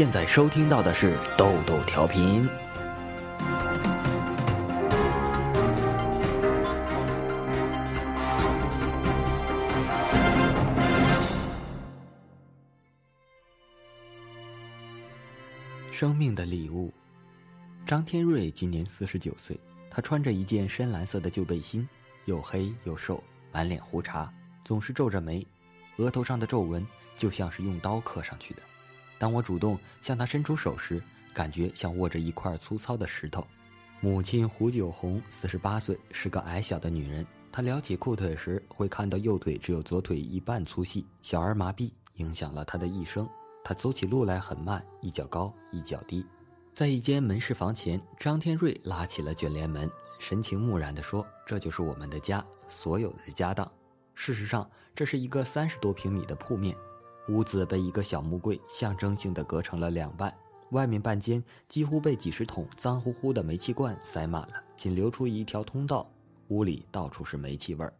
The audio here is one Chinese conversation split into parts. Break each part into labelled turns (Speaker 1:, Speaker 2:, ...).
Speaker 1: 现在收听到的是豆豆调频。生命的礼物，张天瑞今年四十九岁，他穿着一件深蓝色的旧背心，又黑又瘦，满脸胡茬，总是皱着眉，额头上的皱纹就像是用刀刻上去的。当我主动向他伸出手时，感觉像握着一块粗糙的石头。母亲胡九红四十八岁，是个矮小的女人。她撩起裤腿时，会看到右腿只有左腿一半粗细，小儿麻痹影响了她的一生。她走起路来很慢，一脚高一脚低。在一间门市房前，张天瑞拉起了卷帘门，神情木然地说：“这就是我们的家，所有的家当。事实上，这是一个三十多平米的铺面。”屋子被一个小木柜象征性的隔成了两半，外面半间几乎被几十桶脏乎乎的煤气罐塞满了，仅留出一条通道。屋里到处是煤气味儿，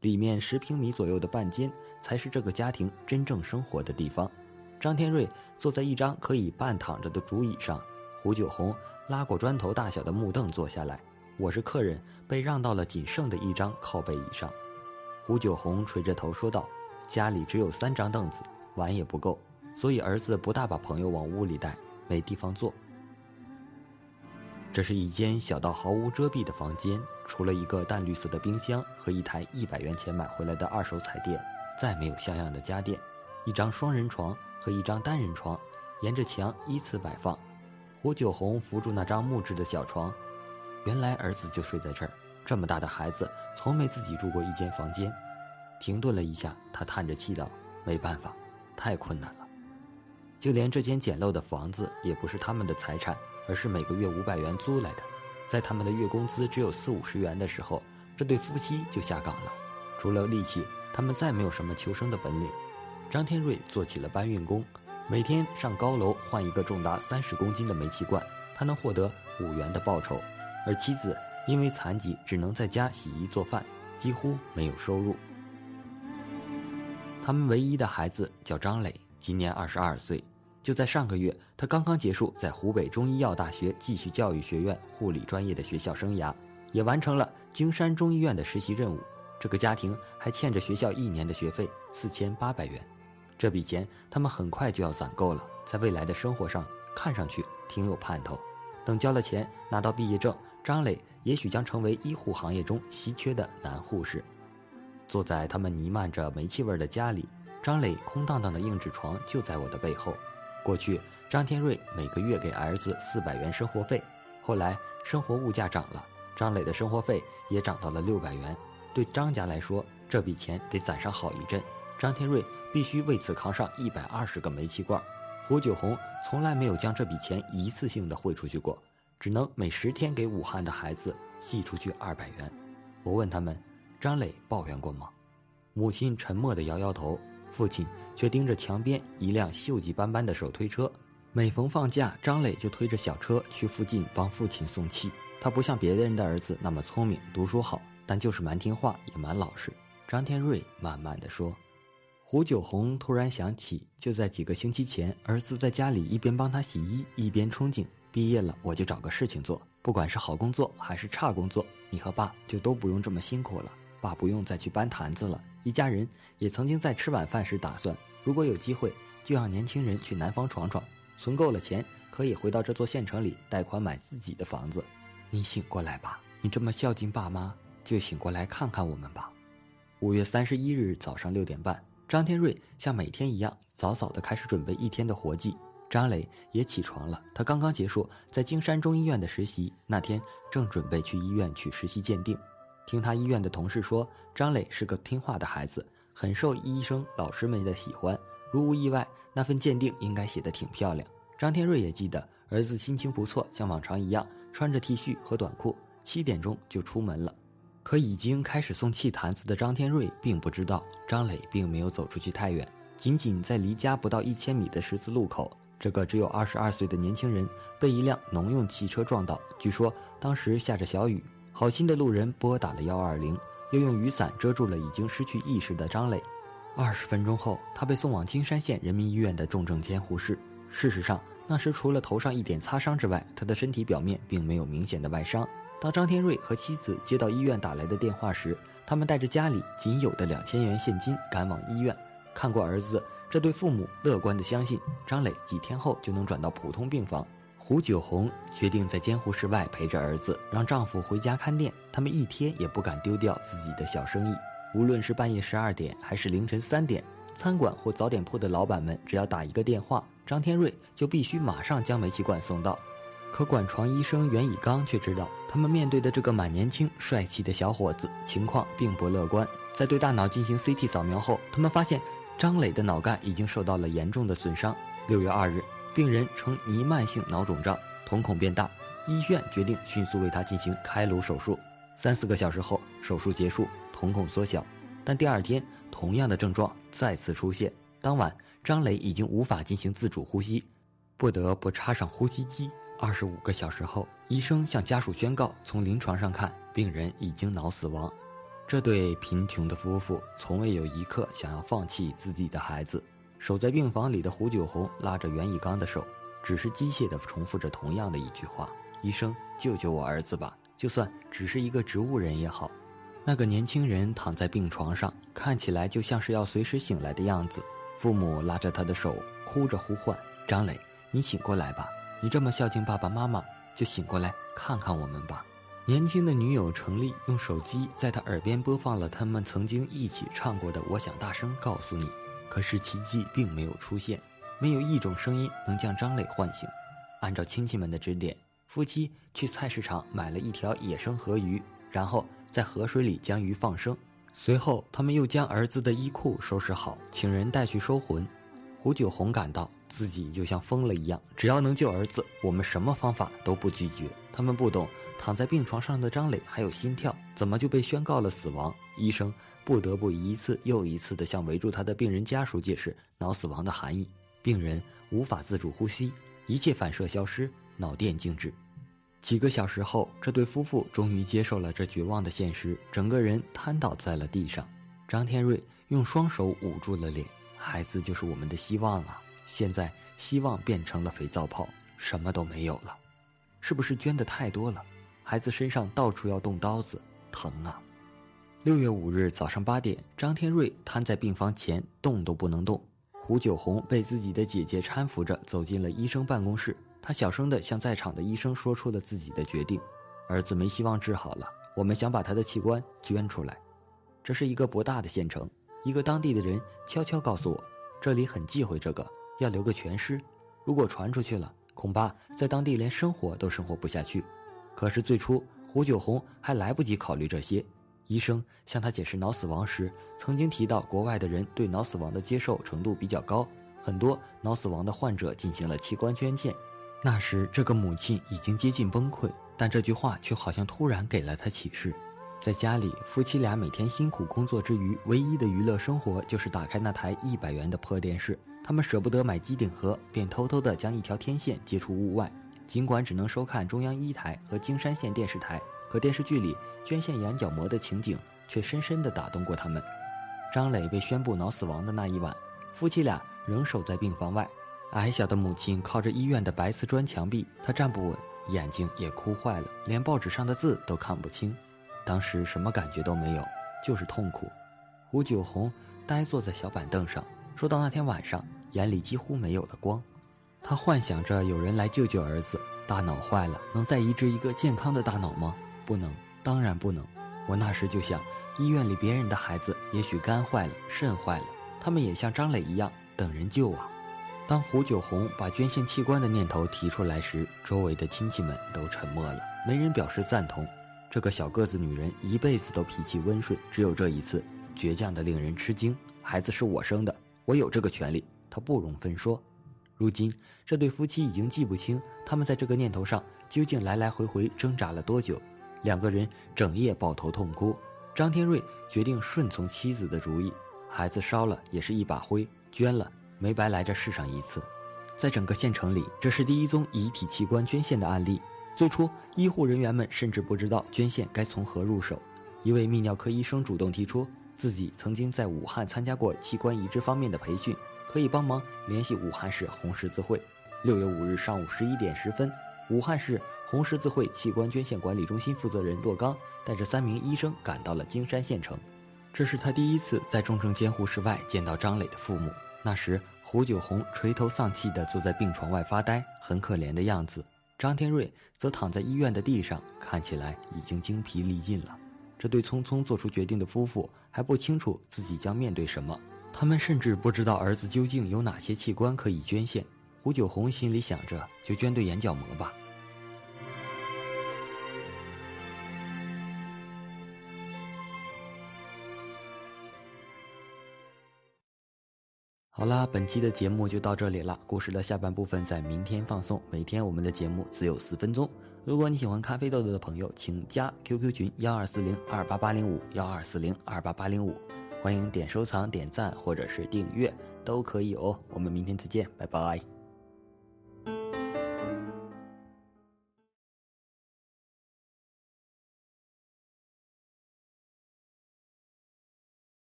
Speaker 1: 里面十平米左右的半间才是这个家庭真正生活的地方。张天瑞坐在一张可以半躺着的竹椅上，胡九红拉过砖头大小的木凳坐下来，我是客人，被让到了仅剩的一张靠背椅上。胡九红垂着头说道：“家里只有三张凳子。”碗也不够，所以儿子不大把朋友往屋里带，没地方坐。这是一间小到毫无遮蔽的房间，除了一个淡绿色的冰箱和一台一百元钱买回来的二手彩电，再没有像样的家电。一张双人床和一张单人床，沿着墙依次摆放。胡九红扶住那张木质的小床，原来儿子就睡在这儿。这么大的孩子，从没自己住过一间房间。停顿了一下，他叹着气道：“没办法。”太困难了，就连这间简陋的房子也不是他们的财产，而是每个月五百元租来的。在他们的月工资只有四五十元的时候，这对夫妻就下岗了。除了力气，他们再没有什么求生的本领。张天瑞做起了搬运工，每天上高楼换一个重达三十公斤的煤气罐，他能获得五元的报酬。而妻子因为残疾，只能在家洗衣做饭，几乎没有收入。他们唯一的孩子叫张磊，今年二十二岁。就在上个月，他刚刚结束在湖北中医药大学继续教育学院护理专业的学校生涯，也完成了京山中医院的实习任务。这个家庭还欠着学校一年的学费四千八百元，这笔钱他们很快就要攒够了，在未来的生活上看上去挺有盼头。等交了钱，拿到毕业证，张磊也许将成为医护行业中稀缺的男护士。坐在他们弥漫着煤气味的家里，张磊空荡荡的硬纸床就在我的背后。过去，张天瑞每个月给儿子四百元生活费，后来生活物价涨了，张磊的生活费也涨到了六百元。对张家来说，这笔钱得攒上好一阵。张天瑞必须为此扛上一百二十个煤气罐。胡九红从来没有将这笔钱一次性的汇出去过，只能每十天给武汉的孩子寄出去二百元。我问他们。张磊抱怨过吗？母亲沉默地摇摇头，父亲却盯着墙边一辆锈迹斑斑的手推车。每逢放假，张磊就推着小车去附近帮父亲送气。他不像别的人的儿子那么聪明，读书好，但就是蛮听话，也蛮老实。张天瑞慢慢地说。胡九红突然想起，就在几个星期前，儿子在家里一边帮他洗衣，一边憧憬毕业了我就找个事情做，不管是好工作还是差工作，你和爸就都不用这么辛苦了。爸不用再去搬坛子了。一家人也曾经在吃晚饭时打算，如果有机会，就让年轻人去南方闯闯，存够了钱，可以回到这座县城里贷款买自己的房子。你醒过来吧，你这么孝敬爸妈，就醒过来看看我们吧。五月三十一日早上六点半，张天瑞像每天一样早早的开始准备一天的活计。张磊也起床了，他刚刚结束在京山中医院的实习，那天正准备去医院去实习鉴定。听他医院的同事说，张磊是个听话的孩子，很受医生老师们的喜欢。如无意外，那份鉴定应该写得挺漂亮。张天瑞也记得儿子心情不错，像往常一样穿着 T 恤和短裤，七点钟就出门了。可已经开始送气坛子的张天瑞并不知道，张磊并没有走出去太远，仅仅在离家不到一千米的十字路口，这个只有二十二岁的年轻人被一辆农用汽车撞倒。据说当时下着小雨。好心的路人拨打了幺二零，又用雨伞遮住了已经失去意识的张磊。二十分钟后，他被送往金山县人民医院的重症监护室。事实上，那时除了头上一点擦伤之外，他的身体表面并没有明显的外伤。当张天瑞和妻子接到医院打来的电话时，他们带着家里仅有的两千元现金赶往医院。看过儿子，这对父母乐观地相信张磊几天后就能转到普通病房。胡九红决定在监护室外陪着儿子，让丈夫回家看店。他们一天也不敢丢掉自己的小生意，无论是半夜十二点还是凌晨三点，餐馆或早点铺的老板们只要打一个电话，张天瑞就必须马上将煤气罐送到。可管床医生袁以刚却知道，他们面对的这个蛮年轻、帅气的小伙子情况并不乐观。在对大脑进行 CT 扫描后，他们发现张磊的脑干已经受到了严重的损伤。六月二日。病人呈弥漫性脑肿胀，瞳孔变大，医院决定迅速为他进行开颅手术。三四个小时后，手术结束，瞳孔缩小。但第二天，同样的症状再次出现。当晚，张磊已经无法进行自主呼吸，不得不插上呼吸机。二十五个小时后，医生向家属宣告：从临床上看，病人已经脑死亡。这对贫穷的夫妇从未有一刻想要放弃自己的孩子。守在病房里的胡九红拉着袁以刚的手，只是机械地重复着同样的一句话：“医生，救救我儿子吧！就算只是一个植物人也好。”那个年轻人躺在病床上，看起来就像是要随时醒来的样子。父母拉着他的手，哭着呼唤：“张磊，你醒过来吧！你这么孝敬爸爸妈妈，就醒过来看看我们吧。”年轻的女友程丽用手机在他耳边播放了他们曾经一起唱过的《我想大声告诉你》。可是奇迹并没有出现，没有一种声音能将张磊唤醒。按照亲戚们的指点，夫妻去菜市场买了一条野生河鱼，然后在河水里将鱼放生。随后，他们又将儿子的衣裤收拾好，请人带去收魂。胡九红感到自己就像疯了一样，只要能救儿子，我们什么方法都不拒绝。他们不懂，躺在病床上的张磊还有心跳，怎么就被宣告了死亡？医生不得不一次又一次地向围住他的病人家属解释脑死亡的含义。病人无法自主呼吸，一切反射消失，脑电静止。几个小时后，这对夫妇终于接受了这绝望的现实，整个人瘫倒在了地上。张天瑞用双手捂住了脸：“孩子就是我们的希望啊！现在希望变成了肥皂泡，什么都没有了。”是不是捐的太多了？孩子身上到处要动刀子，疼啊！六月五日早上八点，张天瑞瘫在病房前，动都不能动。胡九红被自己的姐姐搀扶着走进了医生办公室，她小声地向在场的医生说出了自己的决定：儿子没希望治好了，我们想把他的器官捐出来。这是一个不大的县城，一个当地的人悄悄告诉我，这里很忌讳这个，要留个全尸，如果传出去了。恐怕在当地连生活都生活不下去。可是最初胡九红还来不及考虑这些。医生向他解释脑死亡时，曾经提到国外的人对脑死亡的接受程度比较高，很多脑死亡的患者进行了器官捐献。那时这个母亲已经接近崩溃，但这句话却好像突然给了他启示。在家里，夫妻俩每天辛苦工作之余，唯一的娱乐生活就是打开那台一百元的破电视。他们舍不得买机顶盒，便偷偷地将一条天线接出屋外。尽管只能收看中央一台和京山县电视台，可电视剧里捐献眼角膜的情景却深深地打动过他们。张磊被宣布脑死亡的那一晚，夫妻俩仍守在病房外。矮小的母亲靠着医院的白瓷砖墙壁，她站不稳，眼睛也哭坏了，连报纸上的字都看不清。当时什么感觉都没有，就是痛苦。胡九红呆坐在小板凳上，说到那天晚上，眼里几乎没有了光。他幻想着有人来救救儿子。大脑坏了，能再移植一个健康的大脑吗？不能，当然不能。我那时就想，医院里别人的孩子也许肝坏了，肾坏了，他们也像张磊一样等人救啊。当胡九红把捐献器官的念头提出来时，周围的亲戚们都沉默了，没人表示赞同。这个小个子女人一辈子都脾气温顺，只有这一次倔强的令人吃惊。孩子是我生的，我有这个权利，她不容分说。如今这对夫妻已经记不清他们在这个念头上究竟来来回回挣扎了多久，两个人整夜抱头痛哭。张天瑞决定顺从妻子的主意，孩子烧了也是一把灰，捐了没白来这世上一次。在整个县城里，这是第一宗遗体器官捐献的案例。最初，医护人员们甚至不知道捐献该从何入手。一位泌尿科医生主动提出，自己曾经在武汉参加过器官移植方面的培训，可以帮忙联系武汉市红十字会。六月五日上午十一点十分，武汉市红十字会器官捐献管理中心负责人骆刚带着三名医生赶到了京山县城。这是他第一次在重症监护室外见到张磊的父母。那时，胡九红垂头丧气地坐在病床外发呆，很可怜的样子。张天瑞则躺在医院的地上，看起来已经精疲力尽了。这对匆匆做出决定的夫妇还不清楚自己将面对什么，他们甚至不知道儿子究竟有哪些器官可以捐献。胡九红心里想着，就捐对眼角膜吧。好啦，本期的节目就到这里了。故事的下半部分在明天放送。每天我们的节目只有四分钟。如果你喜欢咖啡豆豆的朋友，请加 QQ 群幺二四零二八八零五幺二四零二八八零五，欢迎点收藏、点赞或者是订阅都可以哦。我们明天再见，拜拜。